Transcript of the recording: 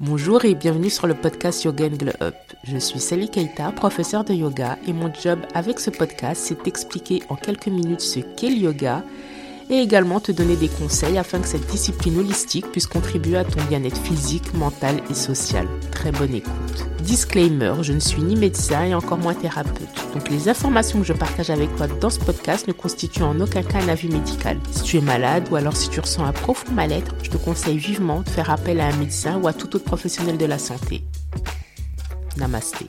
Bonjour et bienvenue sur le podcast Yoga and Glow Up. Je suis Sally Keita, professeure de yoga et mon job avec ce podcast c'est d'expliquer en quelques minutes ce qu'est le yoga et également te donner des conseils afin que cette discipline holistique puisse contribuer à ton bien-être physique, mental et social. Très bonne écoute. Disclaimer, je ne suis ni médecin et encore moins thérapeute. Donc les informations que je partage avec toi dans ce podcast ne constituent en aucun cas un avis médical. Si tu es malade ou alors si tu ressens un profond mal-être, je te conseille vivement de faire appel à un médecin ou à tout autre professionnel de la santé. Namasté.